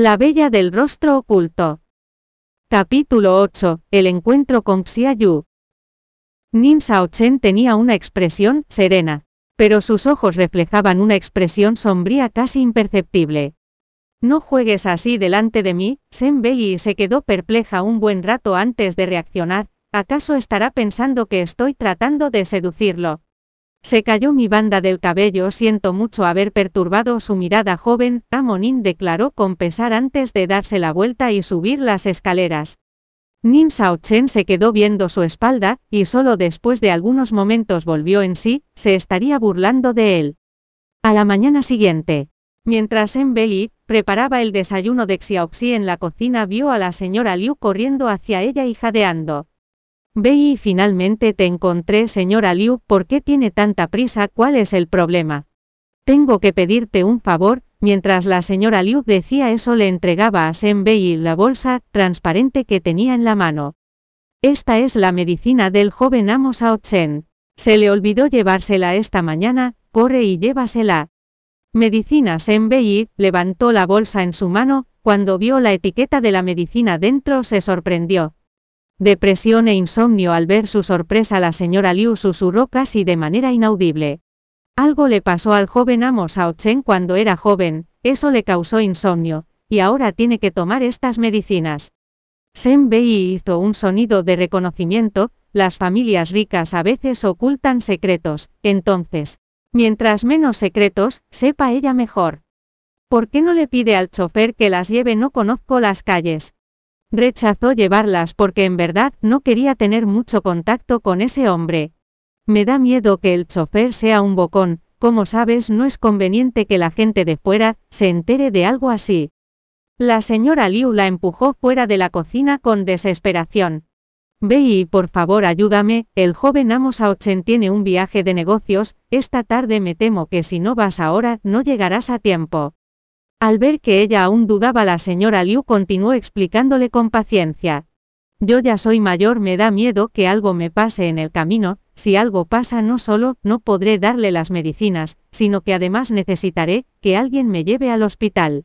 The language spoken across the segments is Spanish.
La bella del rostro oculto. Capítulo 8. El encuentro con Xiaoyu. Nin Chen tenía una expresión serena, pero sus ojos reflejaban una expresión sombría casi imperceptible. No juegues así delante de mí, Shen Bei se quedó perpleja un buen rato antes de reaccionar, ¿acaso estará pensando que estoy tratando de seducirlo? Se cayó mi banda del cabello, siento mucho haber perturbado su mirada joven, Amonin declaró con pesar antes de darse la vuelta y subir las escaleras. Nin Chen se quedó viendo su espalda, y solo después de algunos momentos volvió en sí, se estaría burlando de él. A la mañana siguiente, mientras En Bei preparaba el desayuno de Xiaoxi en la cocina, vio a la señora Liu corriendo hacia ella y jadeando. Ve finalmente te encontré, señora Liu, ¿por qué tiene tanta prisa? ¿Cuál es el problema? Tengo que pedirte un favor, mientras la señora Liu decía eso le entregaba a Shen Bei la bolsa transparente que tenía en la mano. Esta es la medicina del joven amo Sao Chen. Se le olvidó llevársela esta mañana, corre y llévasela. Medicina Shen Bei levantó la bolsa en su mano, cuando vio la etiqueta de la medicina dentro se sorprendió. Depresión e insomnio al ver su sorpresa la señora Liu susurró casi de manera inaudible. Algo le pasó al joven amo Sao Chen cuando era joven, eso le causó insomnio, y ahora tiene que tomar estas medicinas. Shen Bei hizo un sonido de reconocimiento, las familias ricas a veces ocultan secretos, entonces, mientras menos secretos, sepa ella mejor. ¿Por qué no le pide al chofer que las lleve? No conozco las calles. Rechazó llevarlas porque en verdad no quería tener mucho contacto con ese hombre. Me da miedo que el chofer sea un bocón, como sabes no es conveniente que la gente de fuera se entere de algo así. La señora Liu la empujó fuera de la cocina con desesperación. Ve y por favor ayúdame, el joven amo Chen tiene un viaje de negocios, esta tarde me temo que si no vas ahora no llegarás a tiempo. Al ver que ella aún dudaba la señora Liu continuó explicándole con paciencia. Yo ya soy mayor, me da miedo que algo me pase en el camino, si algo pasa no solo no podré darle las medicinas, sino que además necesitaré que alguien me lleve al hospital.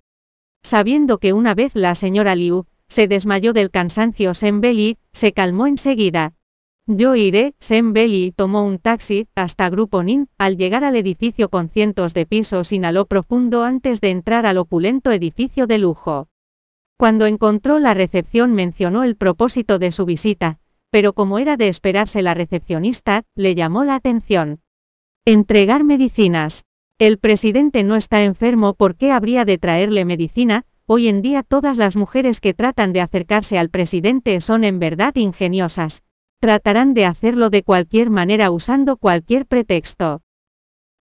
Sabiendo que una vez la señora Liu se desmayó del cansancio Beli, se calmó enseguida. Yo iré, Sem Belly tomó un taxi, hasta Grupo Nin, al llegar al edificio con cientos de pisos inhaló profundo antes de entrar al opulento edificio de lujo. Cuando encontró la recepción mencionó el propósito de su visita, pero como era de esperarse la recepcionista, le llamó la atención. Entregar medicinas. El presidente no está enfermo, ¿por qué habría de traerle medicina? Hoy en día todas las mujeres que tratan de acercarse al presidente son en verdad ingeniosas, Tratarán de hacerlo de cualquier manera usando cualquier pretexto.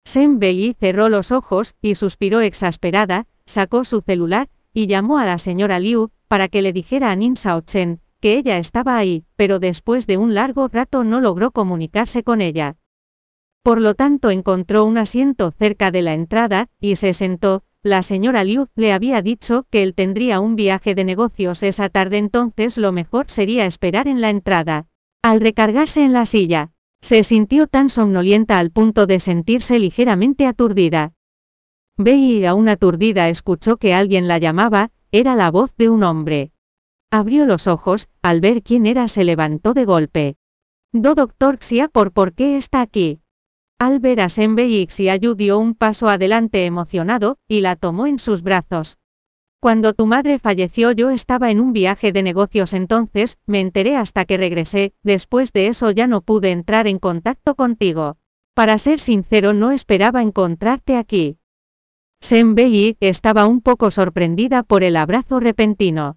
Shen Bei cerró los ojos y suspiró exasperada, sacó su celular y llamó a la señora Liu para que le dijera a Nin Chen que ella estaba ahí, pero después de un largo rato no logró comunicarse con ella. Por lo tanto encontró un asiento cerca de la entrada y se sentó. La señora Liu le había dicho que él tendría un viaje de negocios esa tarde entonces lo mejor sería esperar en la entrada. Al recargarse en la silla, se sintió tan somnolienta al punto de sentirse ligeramente aturdida. Bei aún aturdida escuchó que alguien la llamaba, era la voz de un hombre. Abrió los ojos, al ver quién era se levantó de golpe. Do doctor Xia por por qué está aquí. Al ver a Senbei Xiaoyu dio un paso adelante emocionado, y la tomó en sus brazos. Cuando tu madre falleció yo estaba en un viaje de negocios entonces, me enteré hasta que regresé, después de eso ya no pude entrar en contacto contigo. Para ser sincero no esperaba encontrarte aquí. Shen Bei estaba un poco sorprendida por el abrazo repentino.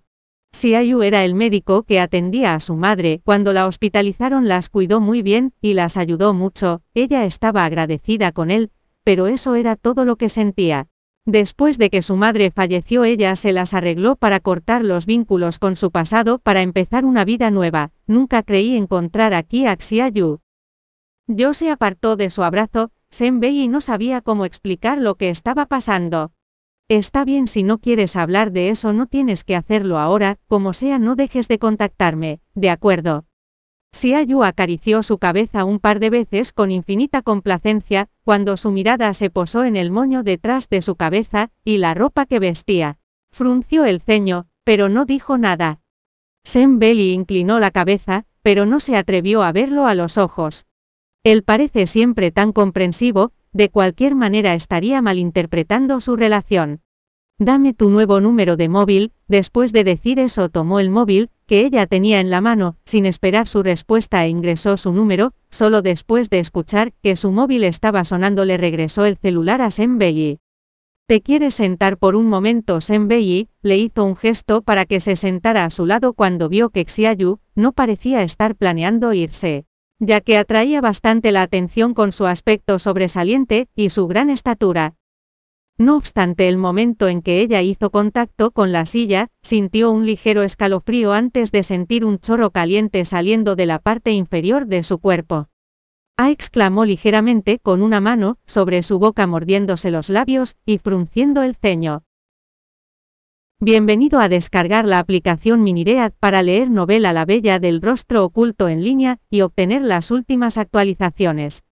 Xiaoyu era el médico que atendía a su madre, cuando la hospitalizaron las cuidó muy bien, y las ayudó mucho, ella estaba agradecida con él, pero eso era todo lo que sentía. Después de que su madre falleció ella se las arregló para cortar los vínculos con su pasado para empezar una vida nueva, nunca creí encontrar aquí a Xiaoyu. Yo se apartó de su abrazo, Senbei y no sabía cómo explicar lo que estaba pasando. Está bien si no quieres hablar de eso no tienes que hacerlo ahora, como sea no dejes de contactarme, de acuerdo. Xiaoyu acarició su cabeza un par de veces con infinita complacencia, cuando su mirada se posó en el moño detrás de su cabeza, y la ropa que vestía. Frunció el ceño, pero no dijo nada. Sam Belly inclinó la cabeza, pero no se atrevió a verlo a los ojos. Él parece siempre tan comprensivo, de cualquier manera estaría malinterpretando su relación. Dame tu nuevo número de móvil, después de decir eso tomó el móvil, que ella tenía en la mano, sin esperar su respuesta e ingresó su número, solo después de escuchar que su móvil estaba sonando le regresó el celular a Belly. ¿Te quieres sentar por un momento? Belly le hizo un gesto para que se sentara a su lado cuando vio que Xiaoyu no parecía estar planeando irse ya que atraía bastante la atención con su aspecto sobresaliente y su gran estatura. No obstante, el momento en que ella hizo contacto con la silla, sintió un ligero escalofrío antes de sentir un chorro caliente saliendo de la parte inferior de su cuerpo. Ah exclamó ligeramente con una mano sobre su boca mordiéndose los labios y frunciendo el ceño. Bienvenido a descargar la aplicación Miniread para leer novela La Bella del Rostro Oculto en línea y obtener las últimas actualizaciones.